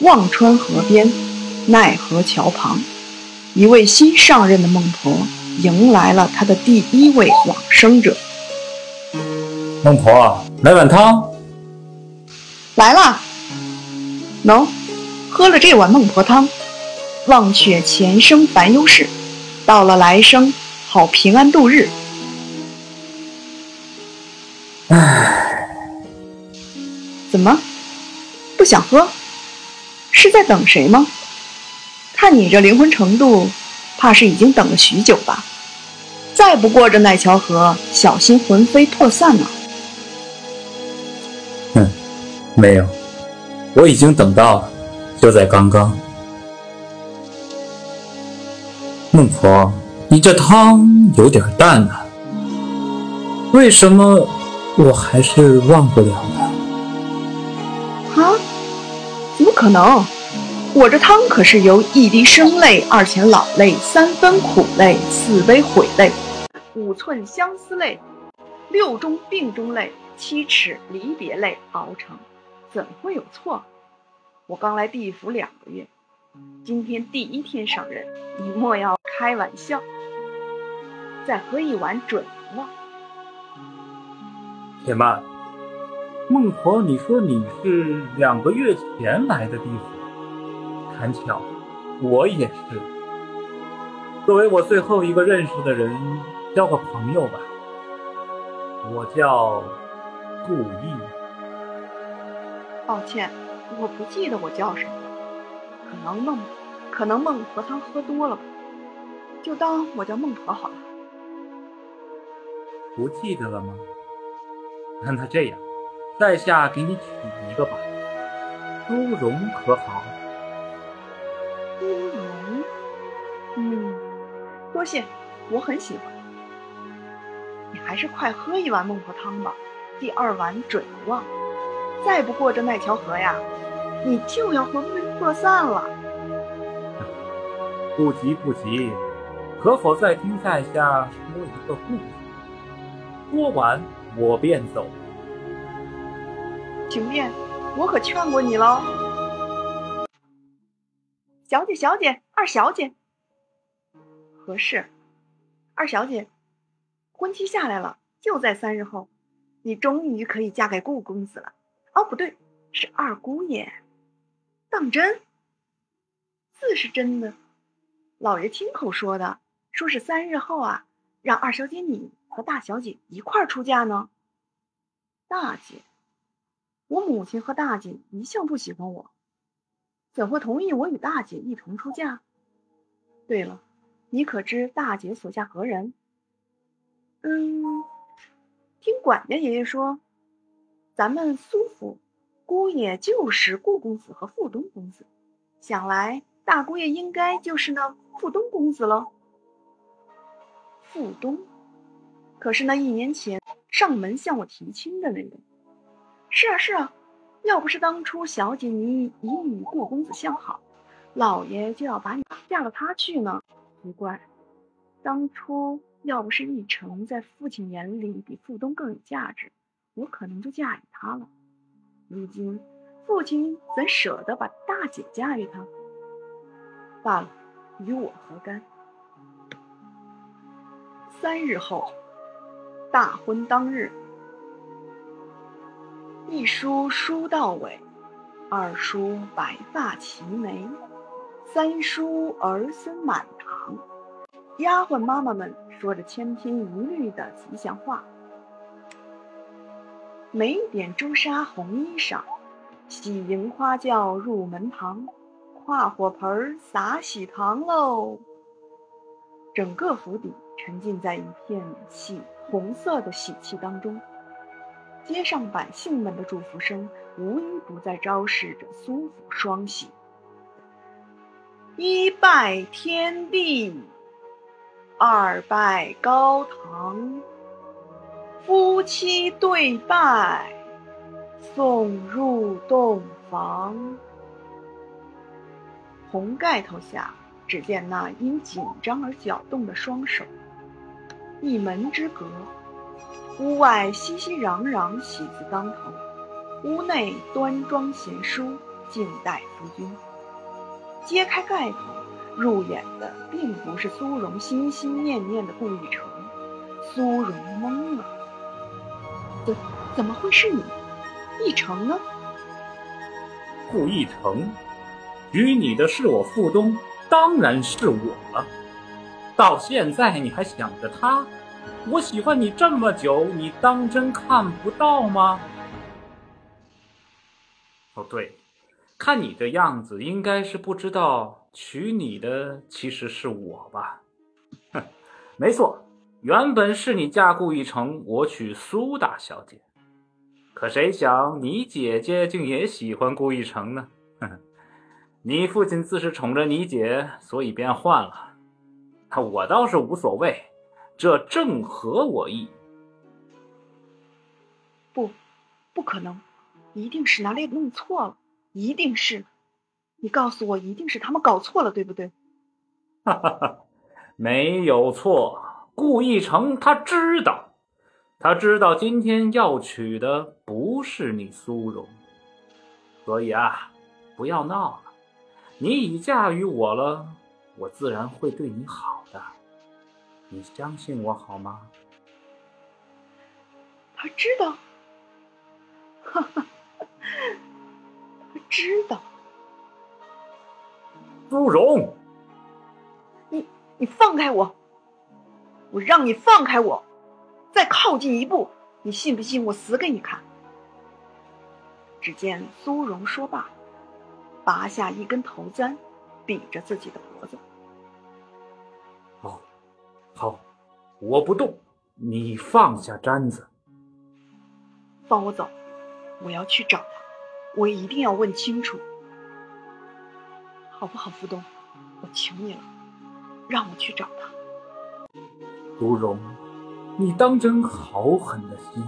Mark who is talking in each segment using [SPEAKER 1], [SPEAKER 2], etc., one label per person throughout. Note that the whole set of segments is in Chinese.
[SPEAKER 1] 忘川河边，奈何桥旁，一位新上任的孟婆迎来了她的第一位往生者。
[SPEAKER 2] 孟婆，来碗汤。
[SPEAKER 1] 来了。喏，喝了这碗孟婆汤，忘却前生烦忧事，到了来生好平安度日。
[SPEAKER 2] 唉，
[SPEAKER 1] 怎么不想喝？是在等谁吗？看你这灵魂程度，怕是已经等了许久吧。再不过这奈桥河，小心魂飞魄散呢。
[SPEAKER 2] 哼，没有，我已经等到了，就在刚刚。孟婆，你这汤有点淡啊，为什么？我还是忘不了
[SPEAKER 1] 呢。可能？我这汤可是由一滴生泪、二钱老泪、三分苦泪、四杯悔泪、五寸相思泪、六中病中泪、七尺离别泪熬成，怎会有错？我刚来地府两个月，今天第一天上任，你莫要开玩笑。再喝一碗准了。
[SPEAKER 2] 且慢，孟婆，你说你是两个月前来的地府，谈巧，我也是。作为我最后一个认识的人，交个朋友吧。我叫顾意。
[SPEAKER 1] 抱歉，我不记得我叫什么了，可能孟，可能孟婆汤喝多了吧，就当我叫孟婆好了。
[SPEAKER 2] 不记得了吗？那这样，在下给你取一个吧，朱荣可好？
[SPEAKER 1] 朱荣，嗯，多谢，我很喜欢。你还是快喝一碗孟婆汤吧，第二碗准忘。再不过这奈桥河呀，你就要魂飞魄散了。
[SPEAKER 2] 不急不急，可否再听在下说一个故事？说完。我便走，
[SPEAKER 1] 请便，我可劝过你喽。小姐，小姐，二小姐，何事？二小姐，婚期下来了，就在三日后，你终于可以嫁给顾公子了。哦，不对，是二姑爷。当真？自是真的，老爷亲口说的，说是三日后啊，让二小姐你。和大小姐一块儿出嫁呢？大姐，我母亲和大姐一向不喜欢我，怎会同意我与大姐一同出嫁？对了，你可知大姐所嫁何人？嗯，听管家爷爷说，咱们苏府姑爷就是顾公子和富东公子，想来大姑爷应该就是那富东公子了。富东。可是那一年前上门向我提亲的那个，是啊是啊，要不是当初小姐你已与顾公子相好，老爷就要把你嫁了他去呢。不怪，当初要不是奕成在父亲眼里比富东更有价值，我可能就嫁与他了。如今父亲怎舍得把大姐嫁与他？罢了，与我何干？三日后。大婚当日，一梳梳到尾，二梳白发齐眉，三梳儿孙满堂。丫鬟妈妈们说着千篇一律的吉祥话。每点朱砂红衣裳，喜迎花轿入门堂，跨火盆洒喜糖喽。整个府邸沉浸在一片喜。红色的喜气当中，街上百姓们的祝福声无一不在昭示着苏府双喜。一拜天地，二拜高堂，夫妻对拜，送入洞房。红盖头下，只见那因紧张而搅动的双手。一门之隔，屋外熙熙攘攘，喜字当头；屋内端庄贤淑，静待夫君。揭开盖头，入眼的并不是苏荣心心念念的顾玉成。苏荣懵了，怎怎么会是你？一成呢？
[SPEAKER 2] 顾一成，与你的是我傅东，当然是我了。到现在你还想着他？我喜欢你这么久，你当真看不到吗？哦，对，看你的样子，应该是不知道娶你的其实是我吧？哼，没错，原本是你嫁顾一成，我娶苏大小姐。可谁想你姐姐竟也喜欢顾一成呢？哼，你父亲自是宠着你姐，所以便换了。我倒是无所谓。这正合我意。
[SPEAKER 1] 不，不可能，一定是哪里弄错了，一定是。你告诉我，一定是他们搞错了，对不对？
[SPEAKER 2] 哈哈哈，没有错。顾一成他知道，他知道今天要娶的不是你苏荣，所以啊，不要闹了。你已嫁于我了，我自然会对你好的。你相信我好吗？
[SPEAKER 1] 他知道，哈哈，他知道。
[SPEAKER 2] 苏荣，
[SPEAKER 1] 你你放开我！我让你放开我！再靠近一步，你信不信我死给你看？只见苏荣说罢，拔下一根头簪，比着自己的脖子。
[SPEAKER 2] 好，我不动，你放下簪子，
[SPEAKER 1] 放我走，我要去找他，我一定要问清楚，好不好，傅东？我求你了，让我去找他。
[SPEAKER 2] 如荣，你当真好狠的心！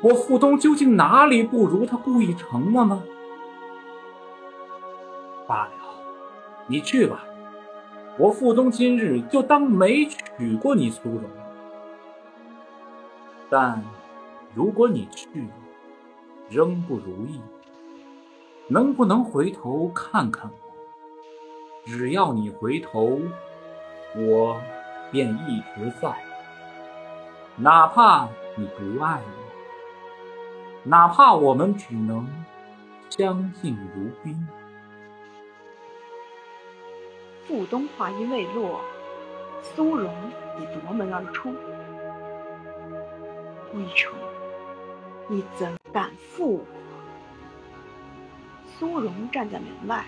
[SPEAKER 2] 我傅东究竟哪里不如他顾一成了吗？罢了，你去吧。我傅东今日就当没娶过你苏荣，但如果你去了仍不如意，能不能回头看看我？只要你回头，我便一直在，哪怕你不爱我，哪怕我们只能相敬如宾。
[SPEAKER 1] 傅东话音未落，苏荣已夺门而出。顾一成，你怎敢负我？苏荣站在门外，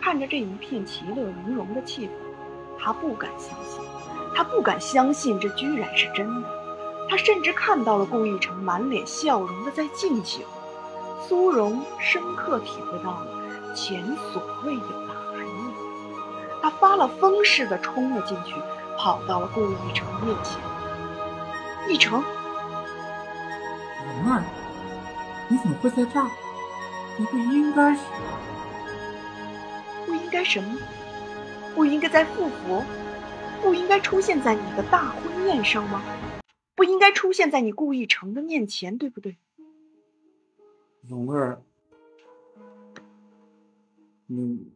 [SPEAKER 1] 看着这一片其乐融融的气氛，他不敢相信，他不敢相信这居然是真的。他甚至看到了顾一成满脸笑容的在敬酒。苏荣深刻体会到了前所未有的。他发了疯似的冲了进去，跑到了顾一成面前。一成，
[SPEAKER 2] 蓉儿，你怎么会在这儿？你不应该是……
[SPEAKER 1] 不应该什么？不应该在富府？不应该出现在你的大婚宴上吗？不应该出现在你顾一成的面前，对不对？
[SPEAKER 2] 蓉儿，你。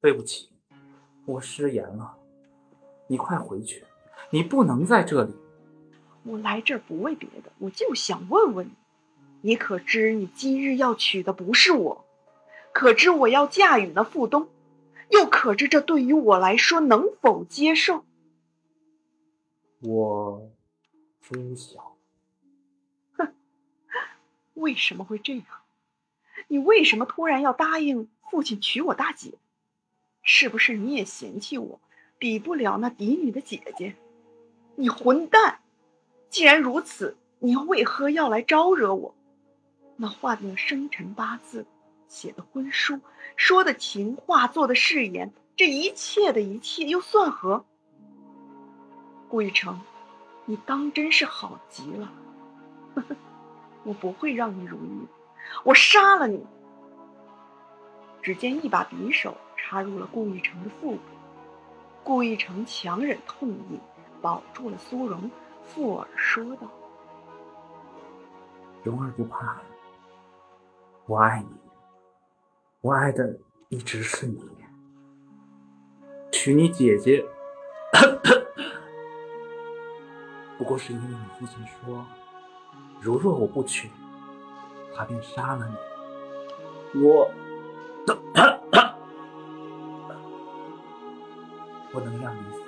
[SPEAKER 2] 对不起，我失言了。你快回去，你不能在这里。
[SPEAKER 1] 我来这儿不为别的，我就想问问你：你可知你今日要娶的不是我？可知我要嫁与那傅东？又可知这对于我来说能否接受？
[SPEAKER 2] 我知晓。
[SPEAKER 1] 哼，为什么会这样？你为什么突然要答应父亲娶我大姐？是不是你也嫌弃我，比不了那嫡女的姐姐？你混蛋！既然如此，你又为何要来招惹我？那换了生辰八字，写的婚书，说的情话，做的誓言，这一切的一切又算何？顾一成，你当真是好极了！我不会让你如意，我杀了你！只见一把匕首。插入了顾一成的腹部，顾一成强忍痛意，保住了苏荣，附耳说道：“
[SPEAKER 2] 蓉儿不怕，我爱你，我爱的一直是你。娶你姐姐，不过是因为你父亲说，如若我不娶，他便杀了你。我，不能让你死。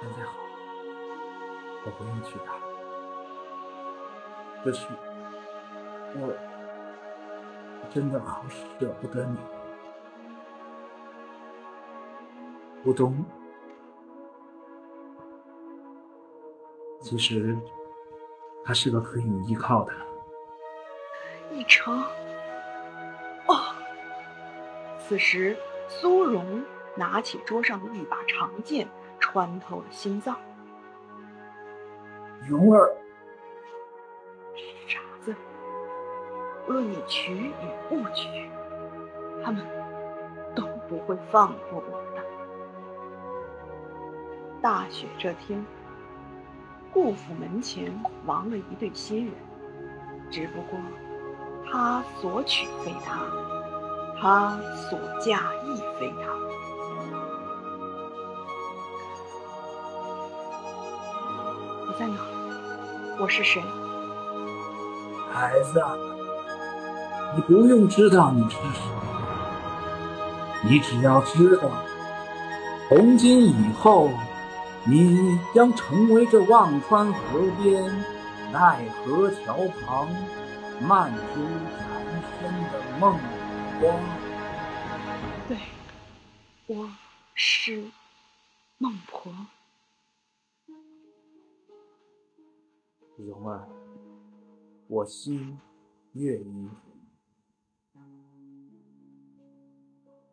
[SPEAKER 2] 现在好，我不用去打，可是我真的好舍不得你。吴东，其实他是个可以依靠的。
[SPEAKER 1] 一成，哦。此时，苏荣拿起桌上的一把长剑，穿透了心脏。
[SPEAKER 2] 蓉儿，
[SPEAKER 1] 傻子，无论你娶与不娶，他们都不会放过我的。大雪这天，顾府门前亡了一对新人，只不过他所娶非他，他所嫁亦非她。在哪？我是谁？
[SPEAKER 2] 孩子，你不用知道你是谁，你只要知道，从今以后。你将成为这忘川河边、奈何桥旁、漫珠缠身的孟婆。
[SPEAKER 1] 对，我是孟婆。
[SPEAKER 2] 蓉儿，我心月移。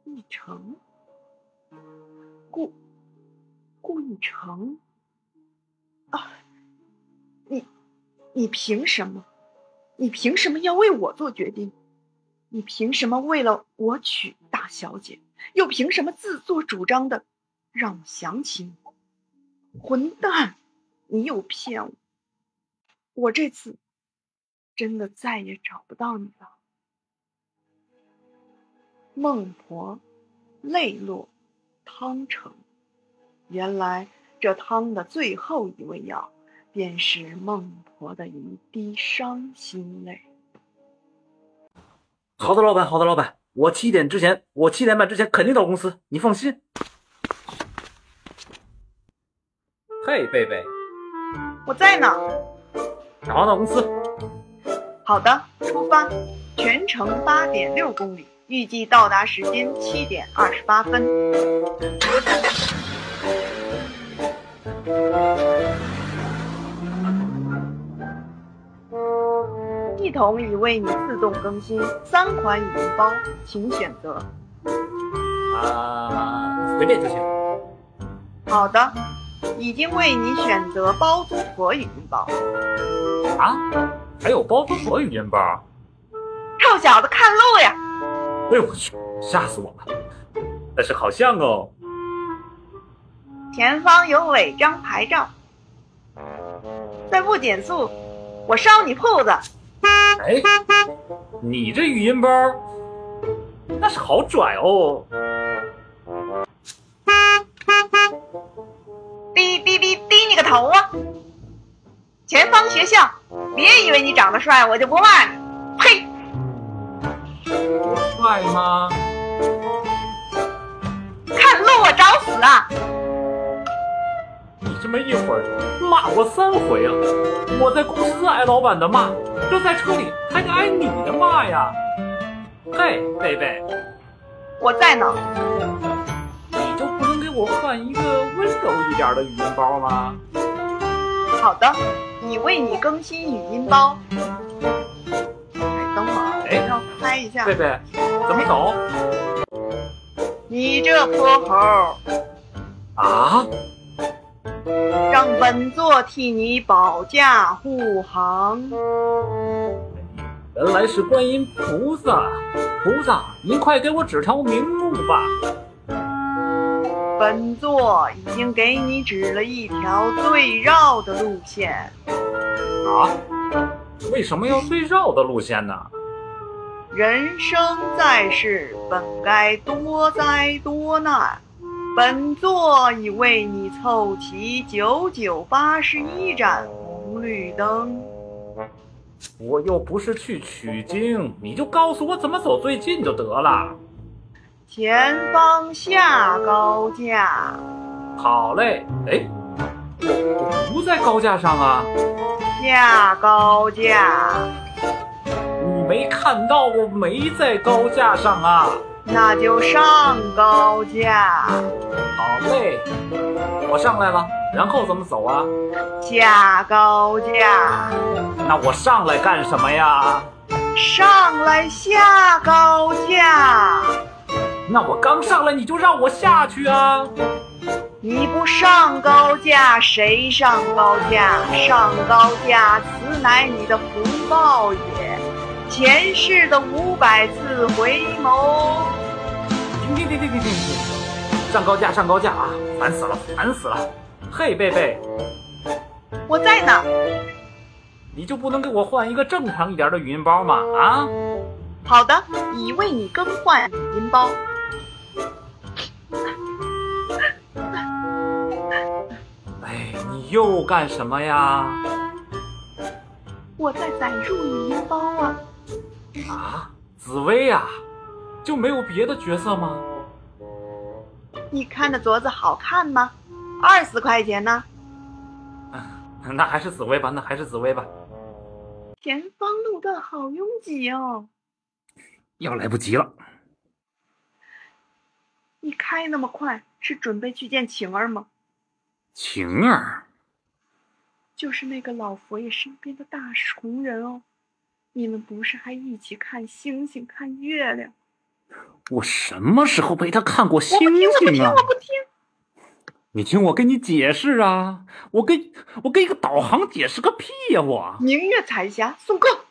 [SPEAKER 1] 一成，顾。顾一成，啊，你，你凭什么？你凭什么要为我做决定？你凭什么为了我娶大小姐，又凭什么自作主张的让我想起你？混蛋！你又骗我，我这次真的再也找不到你了。孟婆泪落汤成。原来这汤的最后一味药，便是孟婆的一滴伤心泪。
[SPEAKER 2] 好的，老板，好的，老板，我七点之前，我七点半之前肯定到公司，你放心。嘿，贝贝，
[SPEAKER 1] 我在呢。
[SPEAKER 2] 马上到公司。
[SPEAKER 1] 好的，出发，全程八点六公里，预计到达时间七点二十八分。系统已为你自动更新三款语音包，请选择。
[SPEAKER 2] 啊，随便就行。
[SPEAKER 1] 好的，已经为你选择包租婆语音包。
[SPEAKER 2] 啊？还有包租婆语音包？
[SPEAKER 1] 臭小子，看路呀！
[SPEAKER 2] 哎呦我去，吓死我了！但是好像哦。
[SPEAKER 1] 前方有违章牌照，再不减速，我烧你铺子！
[SPEAKER 2] 哎，你这语音包那是好拽哦！
[SPEAKER 1] 头啊！前方学校，别以为你长得帅我就不骂你！呸！
[SPEAKER 2] 我帅吗？
[SPEAKER 1] 看路我，找死啊！
[SPEAKER 2] 你这么一会儿骂我三回啊！我在公司挨老板的骂，这在车里还得挨你的骂呀！嘿，贝贝，
[SPEAKER 1] 我在呢。
[SPEAKER 2] 你就不能给我换一个温柔一点的语音包吗？
[SPEAKER 1] 好的，已为你更新语音包。哎，等会儿，我要拍一下。
[SPEAKER 2] 贝贝，怎么走？
[SPEAKER 1] 你这泼猴！
[SPEAKER 2] 啊？
[SPEAKER 1] 让本座替你保驾护航。
[SPEAKER 2] 原来是观音菩萨，菩萨，您快给我指条明路吧。
[SPEAKER 1] 本座已经给你指了一条最绕的路线。
[SPEAKER 2] 啊？为什么要最绕的路线呢？
[SPEAKER 1] 人生在世，本该多灾多难。本座已为你凑齐九九八十一盏红绿灯。
[SPEAKER 2] 我又不是去取经，你就告诉我怎么走最近就得了。
[SPEAKER 1] 前方下高架。
[SPEAKER 2] 好嘞，哎，我我不在高架上啊。
[SPEAKER 1] 下高架。
[SPEAKER 2] 你没看到我没在高架上啊？
[SPEAKER 1] 那就上高架。
[SPEAKER 2] 好嘞，我上来了，然后怎么走啊？
[SPEAKER 1] 下高架。
[SPEAKER 2] 那我上来干什么呀？
[SPEAKER 1] 上来下高架。
[SPEAKER 2] 那我刚上来你就让我下去啊？
[SPEAKER 1] 你不上高架，谁上高架？上高架，此乃你的福报也。前世的五百次回眸。
[SPEAKER 2] 停停停停停停！上高架上高架啊！烦死了烦死了！嘿，贝贝，
[SPEAKER 1] 我在呢。
[SPEAKER 2] 你就不能给我换一个正常一点的语音包吗？啊？
[SPEAKER 1] 好的，已为你更换语音包。
[SPEAKER 2] 哎，你又干什么呀？
[SPEAKER 1] 我在载入语音包啊。
[SPEAKER 2] 啊，紫薇呀，就没有别的角色吗？
[SPEAKER 1] 你看的镯子好看吗？二十块钱呢。
[SPEAKER 2] 那还是紫薇吧，那还是紫薇吧。
[SPEAKER 1] 前方路段好拥挤哦。
[SPEAKER 2] 要来不及了。
[SPEAKER 1] 你开那么快，是准备去见晴儿吗？
[SPEAKER 2] 晴儿，
[SPEAKER 1] 就是那个老佛爷身边的大红人哦。你们不是还一起看星星、看月亮？
[SPEAKER 2] 我什么时候陪他看过星
[SPEAKER 1] 星啊？我不听，
[SPEAKER 2] 你听我跟你解释啊！我跟我跟一个导航解释个屁呀！我
[SPEAKER 1] 明月彩霞送客，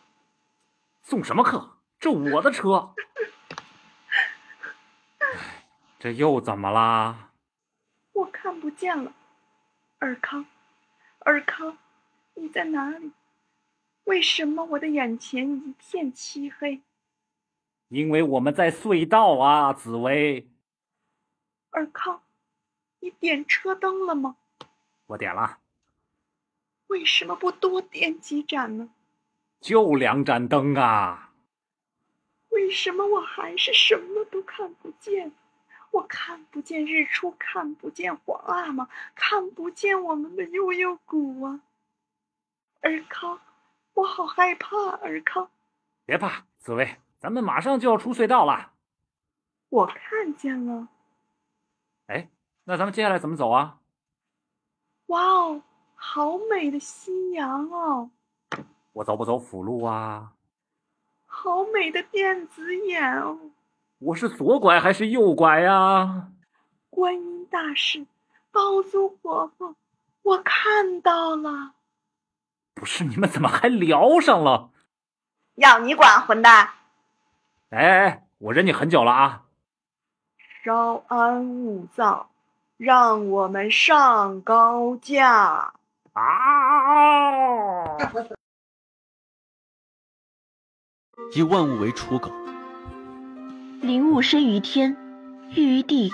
[SPEAKER 2] 送什么客？这我的车。这又怎么啦？
[SPEAKER 1] 我看不见了，尔康，尔康，你在哪里？为什么我的眼前一片漆黑？
[SPEAKER 2] 因为我们在隧道啊，紫薇。
[SPEAKER 1] 尔康，你点车灯了吗？
[SPEAKER 2] 我点了。
[SPEAKER 1] 为什么不多点几盏呢？
[SPEAKER 2] 就两盏灯啊。
[SPEAKER 1] 为什么我还是什么都看不见？我看不见日出，看不见皇阿玛，看不见我们的悠悠谷啊，尔康。我好害怕，尔康。
[SPEAKER 2] 别怕，紫薇，咱们马上就要出隧道了。
[SPEAKER 1] 我看见了。
[SPEAKER 2] 哎，那咱们接下来怎么走啊？
[SPEAKER 1] 哇哦，好美的夕阳哦！
[SPEAKER 2] 我走不走辅路啊？
[SPEAKER 1] 好美的电子眼哦！
[SPEAKER 2] 我是左拐还是右拐呀？
[SPEAKER 1] 观音大士，包租婆婆，我看到了。
[SPEAKER 2] 不是你们怎么还聊上了？
[SPEAKER 1] 要你管，混蛋！
[SPEAKER 2] 哎哎，我忍你很久了啊！
[SPEAKER 1] 稍安勿躁，让我们上高架。
[SPEAKER 2] 啊！
[SPEAKER 3] 以万物为刍狗，
[SPEAKER 4] 灵物生于天，育于地，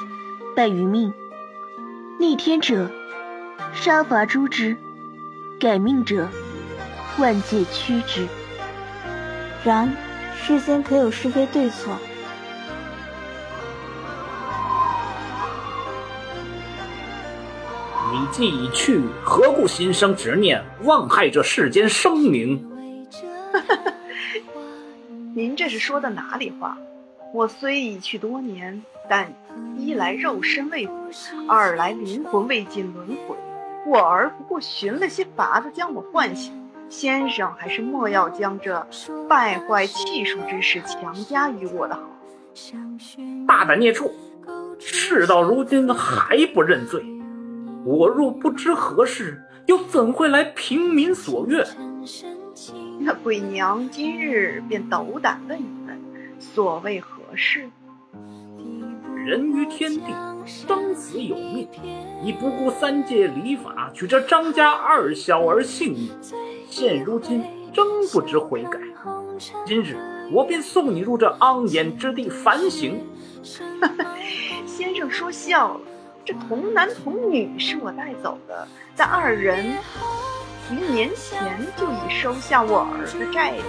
[SPEAKER 4] 败于命。逆天者，杀伐诛之；改命者。万界驱之。
[SPEAKER 5] 然世间可有是非对错？
[SPEAKER 2] 你既已去，何故心生执念，妄害这世间生灵？
[SPEAKER 1] 您这是说的哪里话？我虽已去多年，但一来肉身未腐，二来灵魂未尽轮回，我儿不过寻了些法子将我唤醒。先生还是莫要将这败坏气数之事强加于我的好。
[SPEAKER 2] 大胆孽畜，事到如今还不认罪，我若不知何事，又怎会来平民所愿？
[SPEAKER 1] 那鬼娘今日便斗胆问一问，所谓何事？
[SPEAKER 2] 人于天地，生死有命，你不顾三界礼法，取这张家二小儿性命。现如今，真不知悔改。今日我便送你入这肮眼之地反省。
[SPEAKER 1] 先生说笑了，这童男童女是我带走的，但二人于年前就已收下我儿的债里，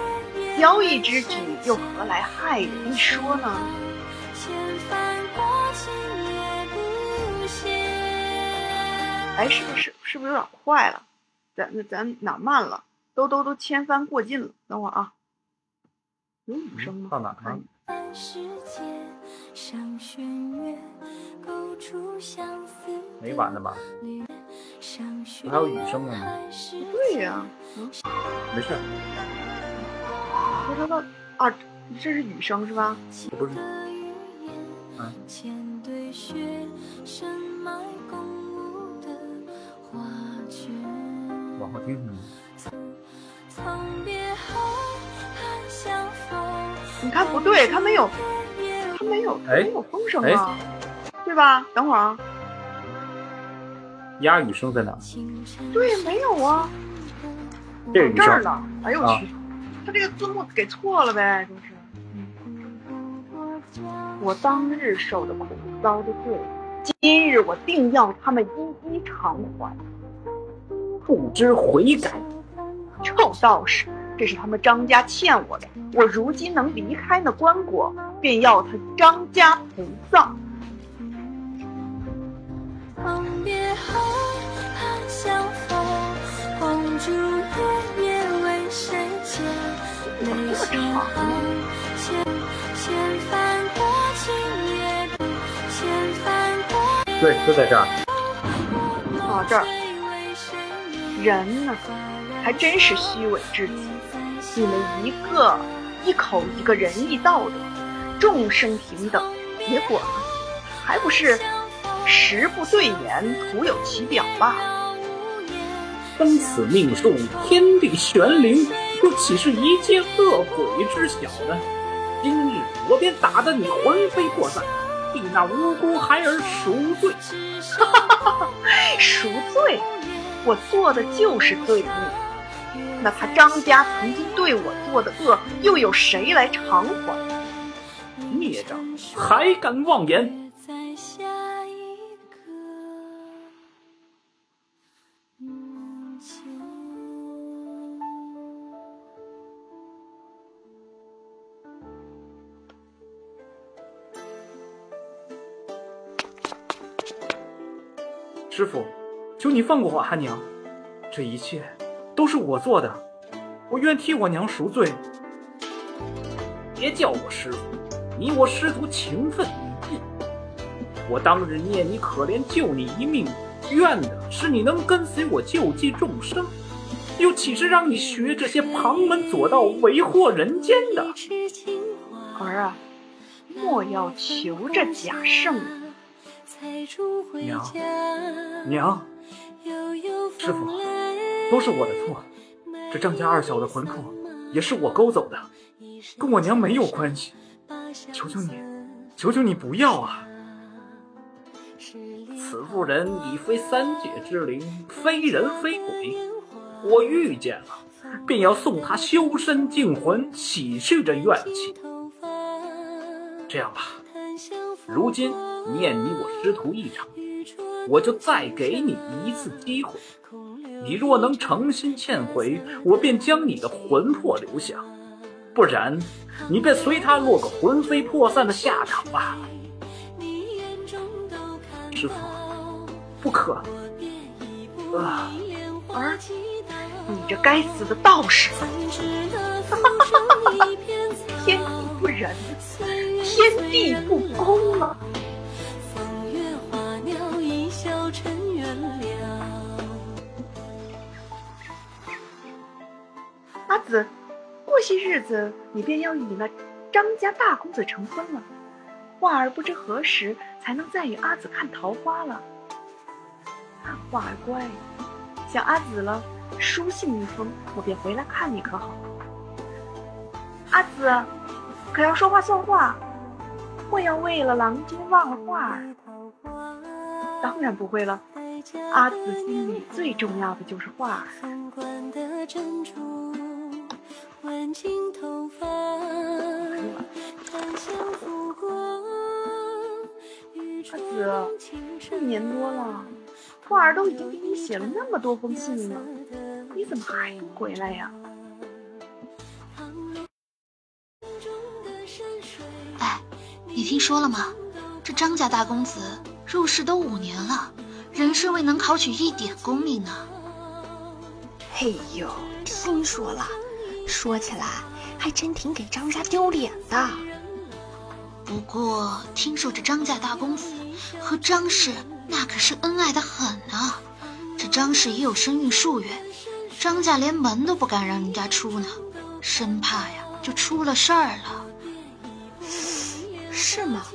[SPEAKER 1] 交易之举又何来害人一说呢？哎，是不是是不是有点快了？咱那咱哪慢了？都都都千帆过尽了。等会儿啊，有雨声吗？
[SPEAKER 2] 到哪儿呢？没完呢吧？还有雨声呢吗？
[SPEAKER 1] 对呀、嗯，
[SPEAKER 2] 没事，
[SPEAKER 1] 不知道啊，这是雨声是吧？
[SPEAKER 2] 不是，嗯，往后听听。
[SPEAKER 1] 你看不对，它没有，它没有，它
[SPEAKER 2] 哎
[SPEAKER 1] 没有风声啊，对吧？等会儿啊，
[SPEAKER 2] 鸭语声在哪儿？
[SPEAKER 1] 对，没有啊，
[SPEAKER 2] 这是雨声。
[SPEAKER 1] 这儿呢。哎呦我
[SPEAKER 2] 啊
[SPEAKER 1] 去，它这个字幕给错了呗，就是。我当日受的苦，遭的罪，今日我定要他们一一偿还。
[SPEAKER 2] 不知悔改，
[SPEAKER 1] 臭道士，这是他们张家欠我的。我如今能离开那棺椁，便要他张家陪葬。
[SPEAKER 6] 恒别后，盼相逢。红烛夜夜？
[SPEAKER 2] 对，就在这儿。
[SPEAKER 1] 啊，这儿人呢，还真是虚伪至极。你们一个一口一个仁义道德，众生平等，结果呢，还不是实不对言，徒有其表罢了。
[SPEAKER 2] 生死命数，天地玄灵，又岂是一介恶鬼知晓呢？今日我便打得你魂飞魄散，替那无辜孩儿赎罪。
[SPEAKER 1] 哈哈哈赎罪，我做的就是罪孽。那他张家曾经对我做的恶，又有谁来偿还？
[SPEAKER 2] 孽障，还敢妄言！师傅，求你放过我阿娘，这一切都是我做的，我愿替我娘赎罪。别叫我师傅，你我师徒情分已尽。我当日念你可怜，救你一命，怨的是你能跟随我救济众生，又岂是让你学这些旁门左道、为祸人间的？
[SPEAKER 1] 儿啊，莫要求这假圣人。
[SPEAKER 2] 娘，娘，师傅，都是我的错。这张家二小的魂魄也是我勾走的，跟我娘没有关系。求求你，求求你不要啊！此妇人已非三界之灵，非人非鬼，我遇见了，便要送她修身净魂，洗去这怨气。这样吧，如今念你我师徒一场，我就再给你一次机会。你若能诚心忏悔，我便将你的魂魄留下；不然，你便随他落个魂飞魄散的下场吧。师傅，不可！啊，
[SPEAKER 1] 儿，你这该死的道士！天地不仁，天地不公啊！阿紫，过些日子你便要与那张家大公子成婚了，画儿不知何时才能再与阿紫看桃花了。画儿乖，想阿紫了，书信一封，我便回来看你，可好？阿紫，可要说话算话，莫要为了郎君忘了画儿。当然不会了，阿紫心里最重要的就是画儿。
[SPEAKER 6] 凤冠的珍珠，挽进头发。
[SPEAKER 1] 阿紫，一年多了，花儿都已经给你写了那么多封信了，你怎么还不回来呀？
[SPEAKER 7] 哎，你听说了吗？这张家大公子入仕都五年了，仍是未能考取一点功名呢。
[SPEAKER 8] 嘿呦，听说了，说起来还真挺给张家丢脸的。
[SPEAKER 7] 不过听说这张家大公子和张氏那可是恩爱的很啊。这张氏也有身孕数月，张家连门都不敢让人家出呢，生怕呀就出了事儿了。
[SPEAKER 8] 是吗？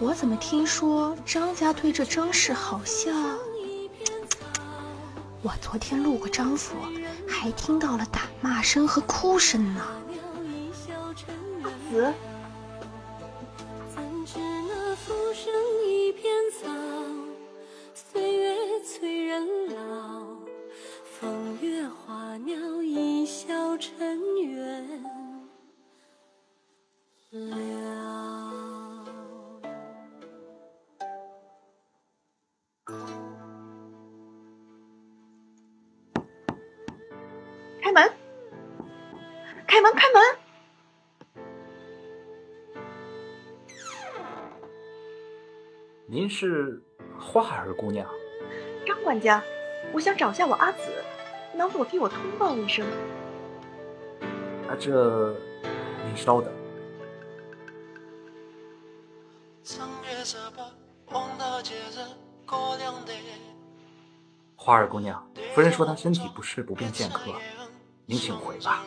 [SPEAKER 8] 我怎么听说张家对这张氏好像…… 我昨天路过张府，还听到了打骂声和哭声呢。
[SPEAKER 1] 阿紫。
[SPEAKER 2] 是花儿姑娘？
[SPEAKER 1] 张管家，我想找下我阿紫，能否替我通报一声？
[SPEAKER 2] 啊，这，您稍等。花儿姑娘，夫人说她身体不适，不便见客，您请回吧。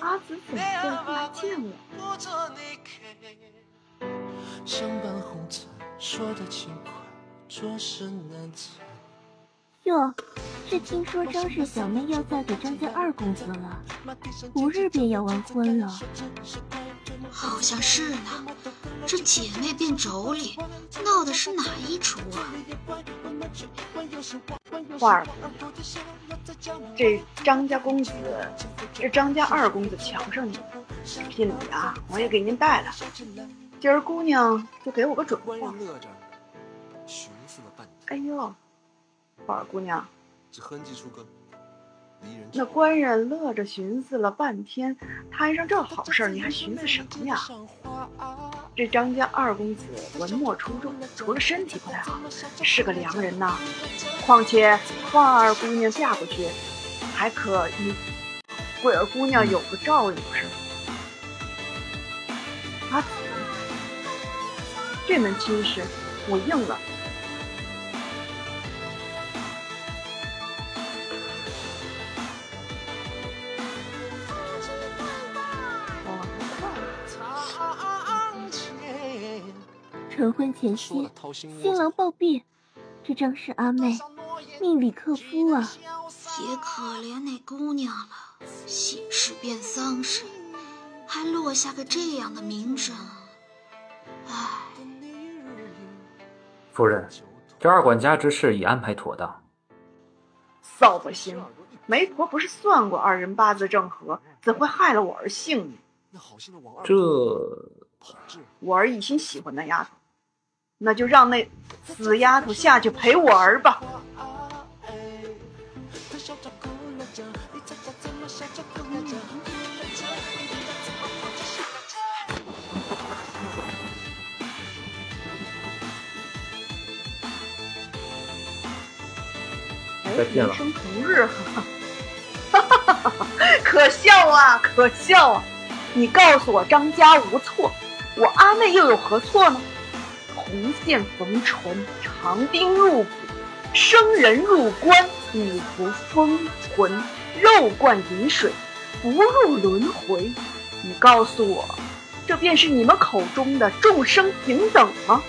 [SPEAKER 1] 阿紫怎么会不来见我？
[SPEAKER 4] 哟，这听说张氏小妹要嫁给张家二公子了，不日便要完婚了。
[SPEAKER 7] 好像是呢，这姐妹变妯娌，闹的是哪一出啊？
[SPEAKER 1] 花儿，这张家公子，这张家二公子瞧上你了，聘礼啊，我也给您带了。今儿姑娘就给我个准话。哎呦，花儿姑娘，那官人乐着寻思了半天，摊上这好事儿，你还寻思什么呀？这张家二公子文墨出众，除了身体不太好，是个良人呐。况且花二姑娘嫁过去，还可与桂儿姑娘有个照应，不是？阿紫，这门亲事我应了。
[SPEAKER 4] 成婚前夕，新郎暴毙，这张是阿妹命里克夫啊！
[SPEAKER 7] 也可怜那姑娘了，喜事变丧事，还落下个这样的名声。唉，
[SPEAKER 2] 夫人，这二管家之事已安排妥当。
[SPEAKER 1] 扫把星，媒婆不是算过二人八字正合，怎会害了我儿性命？
[SPEAKER 2] 这，
[SPEAKER 1] 我儿一心喜欢那丫头。那就让那死丫头下去陪我儿吧。
[SPEAKER 2] 再见了，
[SPEAKER 1] 生同日，哈哈哈哈哈！可笑啊，可笑啊！你告诉我，张家无错，我阿妹又有何错呢？红线缝唇，长钉入骨，生人入棺，女仆封魂，肉灌饮水，不入轮回。你告诉我，这便是你们口中的众生平等吗？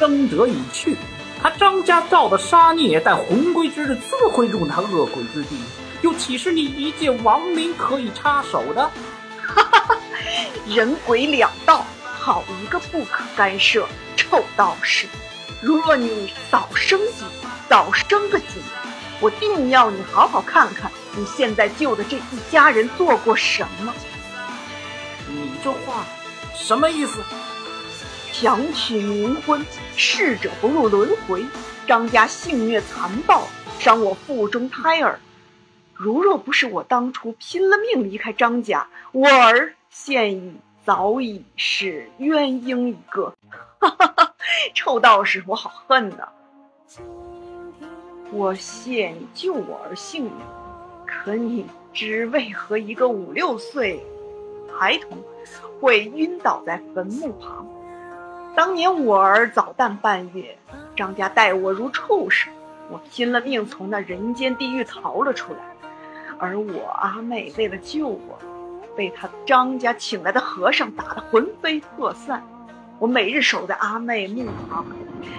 [SPEAKER 2] 争者已去，他张家造的杀孽，待魂归之日，自会入那恶鬼之地，又岂是你一介亡灵可以插手的？
[SPEAKER 1] 哈哈哈，人鬼两道。好一个不可干涉，臭道士！如若你早生几，早生个几，我定要你好好看看，你现在救的这一家人做过什么。
[SPEAKER 2] 你这话什么意思？
[SPEAKER 1] 强取冥婚，逝者不入轮回。张家性虐残暴，伤我腹中胎儿。如若不是我当初拼了命离开张家，我儿现已早已是冤婴一个。哈哈哈！臭道士，我好恨呐！我谢你救我儿性命，可你知为何一个五六岁孩童会晕倒在坟墓旁？当年我儿早诞半月，张家待我如畜生，我拼了命从那人间地狱逃了出来。而我阿妹为了救我，被他张家请来的和尚打得魂飞魄散。我每日守在阿妹墓旁，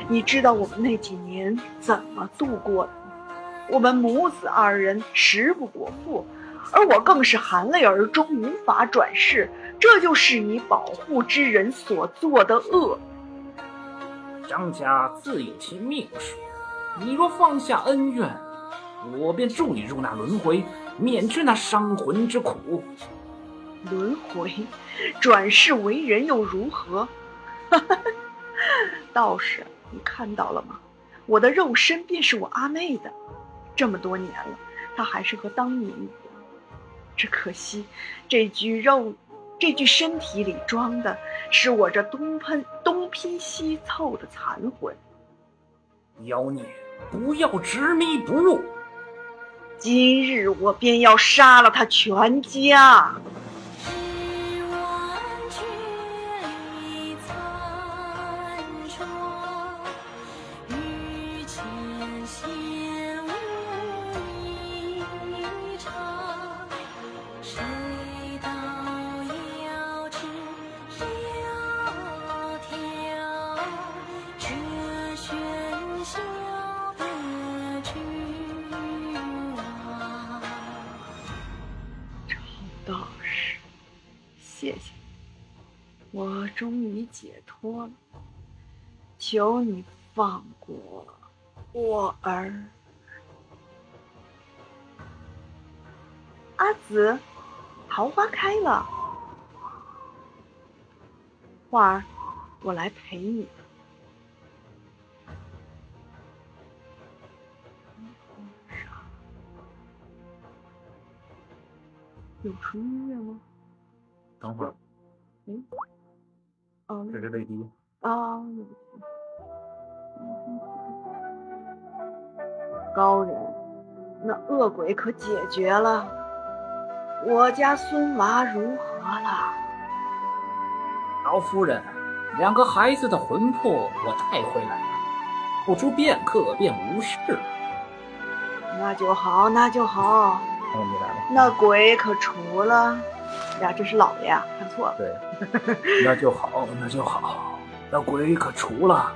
[SPEAKER 1] 你知道我们那几年怎么度过的吗？我们母子二人食不果腹，而我更是含泪而终，无法转世。这就是你保护之人所做的恶。
[SPEAKER 2] 张家自有其命数，你若放下恩怨，我便助你入那轮回，免去那伤魂之苦。
[SPEAKER 1] 轮回，转世为人又如何？道士，你看到了吗？我的肉身便是我阿妹的，这么多年了，她还是和当年。只可惜，这具肉。这具身体里装的是我这东喷东拼西凑的残魂。
[SPEAKER 2] 妖孽，不要执迷不悟！
[SPEAKER 1] 今日我便要杀了他全家！谢谢，我终于解脱了。求你放过我儿，阿紫，桃花开了，花儿，我来陪你。有什么音乐吗？
[SPEAKER 2] 等会儿，
[SPEAKER 1] 嗯，哦，
[SPEAKER 2] 这是泪滴
[SPEAKER 1] 啊。高人，那恶鬼可解决了？我家孙娃如何了？
[SPEAKER 2] 老夫人，两个孩子的魂魄我带回来了，不出片刻便无事了。
[SPEAKER 1] 那就好，那就好。
[SPEAKER 2] 哦，你来了。
[SPEAKER 1] 那鬼可除了？呀，这是老爷啊，看错了。
[SPEAKER 2] 对，那就好，那就好，那鬼可除了。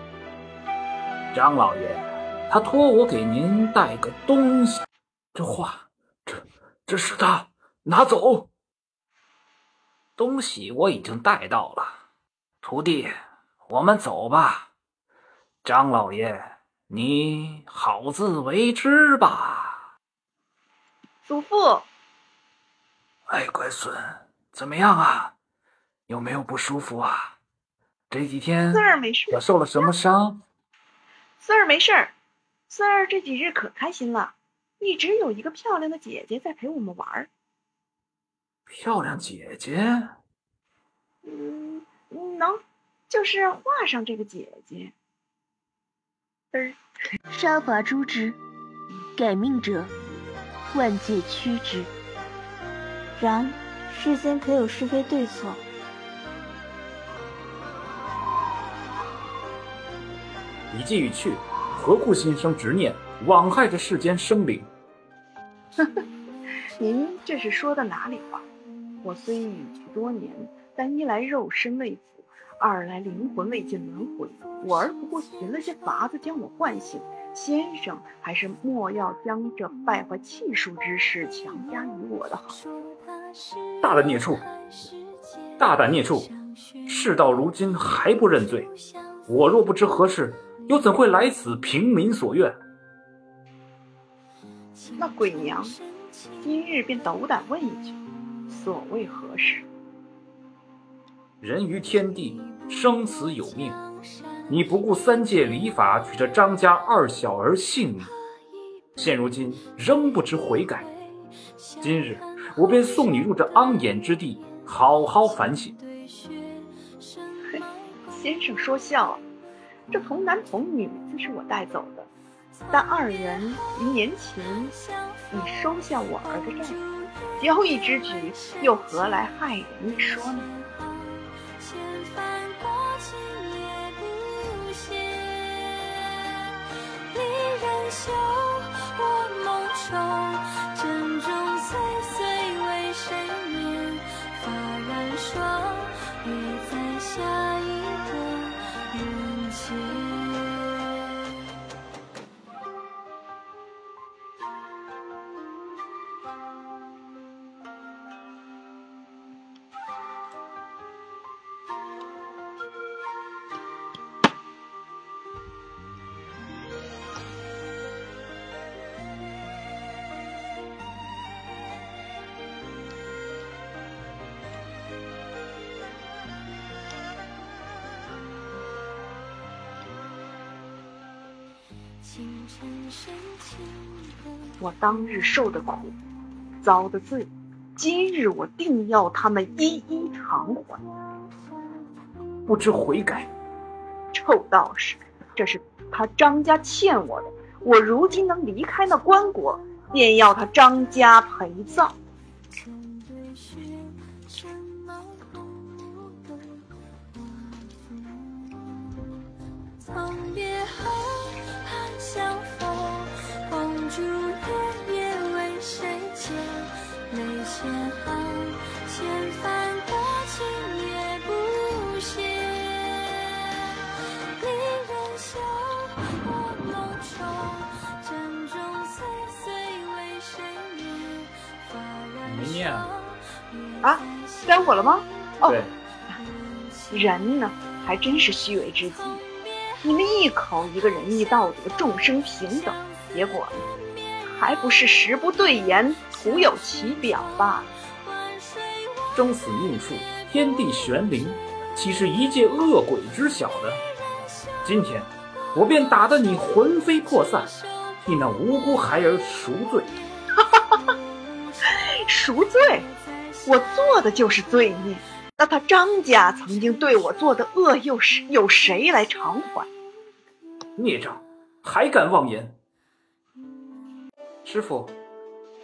[SPEAKER 2] 张老爷，他托我给您带个东西。这话，这这是他拿走东西，我已经带到了。徒弟，我们走吧。张老爷，你好自为之吧。
[SPEAKER 1] 祖父，
[SPEAKER 2] 哎，乖孙。怎么样啊？有没有不舒服啊？这几天
[SPEAKER 1] 孙儿没事，
[SPEAKER 2] 我受了什么伤？
[SPEAKER 1] 孙儿没事儿，孙儿这几日可开心了，一直有一个漂亮的姐姐在陪我们玩儿。
[SPEAKER 2] 漂亮姐姐？
[SPEAKER 1] 嗯，能，就是画上这个姐姐。儿，
[SPEAKER 4] 杀伐诛之，改命者万界驱之。
[SPEAKER 5] 然。世间可有是非对错？
[SPEAKER 2] 一既欲去，何故心生执念，枉害这世间生灵？
[SPEAKER 1] 呵呵，您这是说的哪里话？我虽已去多年，但一来肉身未腐，二来灵魂未尽轮回，我儿不过寻了些法子将我唤醒。先生，还是莫要将这败坏气数之事强加于我的好。
[SPEAKER 2] 大胆孽畜！大胆孽畜！事到如今还不认罪，我若不知何事，又怎会来此平民所愿？
[SPEAKER 1] 那鬼娘今日便斗胆问一句：所谓何事？
[SPEAKER 2] 人于天地，生死有命。你不顾三界礼法，取这张家二小儿性命，现如今仍不知悔改。今日我便送你入这肮眼之地，好好反省。
[SPEAKER 1] 先生说笑了，这童男童女自是我带走的，但二人于年前已收下我儿的债，交易之举又何来害人一说呢？
[SPEAKER 6] 袖，我梦中
[SPEAKER 1] 我当日受的苦，遭的罪，今日我定要他们一一偿还。
[SPEAKER 2] 不知悔改，
[SPEAKER 1] 臭道士，这是他张家欠我的，我如今能离开那棺椁，便要他张家陪葬。
[SPEAKER 2] 没念啊
[SPEAKER 1] 啊，该我了吗？哦，人呢，还真是虚伪之极。你们一口一个仁义道德、众生平等，结果呢，还不是食不对言，徒有其表罢了。
[SPEAKER 2] 生死命数，天地玄灵，岂是一介恶鬼知晓的？今天我便打得你魂飞魄散，替那无辜孩儿赎罪。
[SPEAKER 1] 赎罪，我做的就是罪孽。那他张家曾经对我做的恶，又是有谁来偿还？
[SPEAKER 2] 孽障，还敢妄言！师傅，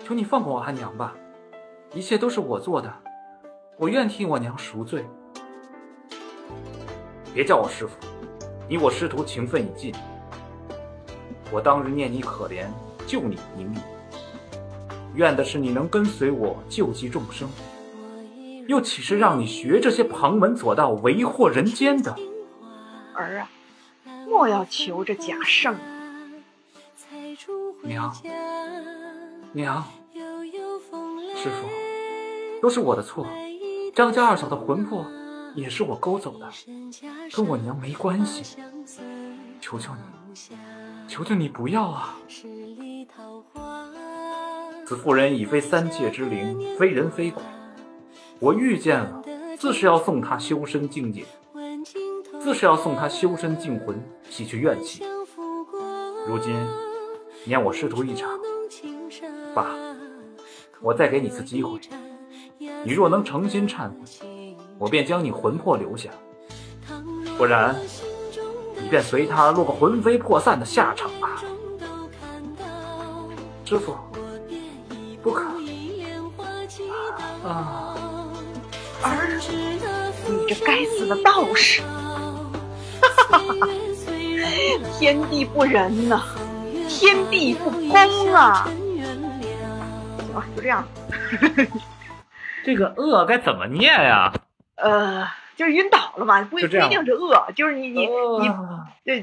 [SPEAKER 2] 求你放过我阿娘吧，一切都是我做的，我愿替我娘赎罪。别叫我师傅，你我师徒情分已尽。我当日念你可怜，救你一命，愿的是你能跟随我救济众生，又岂是让你学这些旁门左道、为祸人间的？
[SPEAKER 1] 儿啊，莫要求这假圣。
[SPEAKER 2] 娘，娘，师傅，都是我的错。张家二嫂的魂魄也是我勾走的，跟我娘没关系。求求你，求求你不要啊！此妇人已非三界之灵，非人非鬼。我遇见了，自是要送她修身境界，自是要送她修身净魂，洗去怨气。如今念我师徒一场，爸，我再给你次机会，你若能诚心忏悔，我便将你魂魄留下；不然，你便随他落个魂飞魄散的下场吧。师傅，
[SPEAKER 1] 这该死的道士！哈哈哈哈！天地不仁呐、天地不公啊！行了，就这样。
[SPEAKER 2] 这个恶该怎么念呀？
[SPEAKER 1] 呃，就是晕倒了嘛，不不一定是恶，就是你你你
[SPEAKER 2] 啊
[SPEAKER 1] 对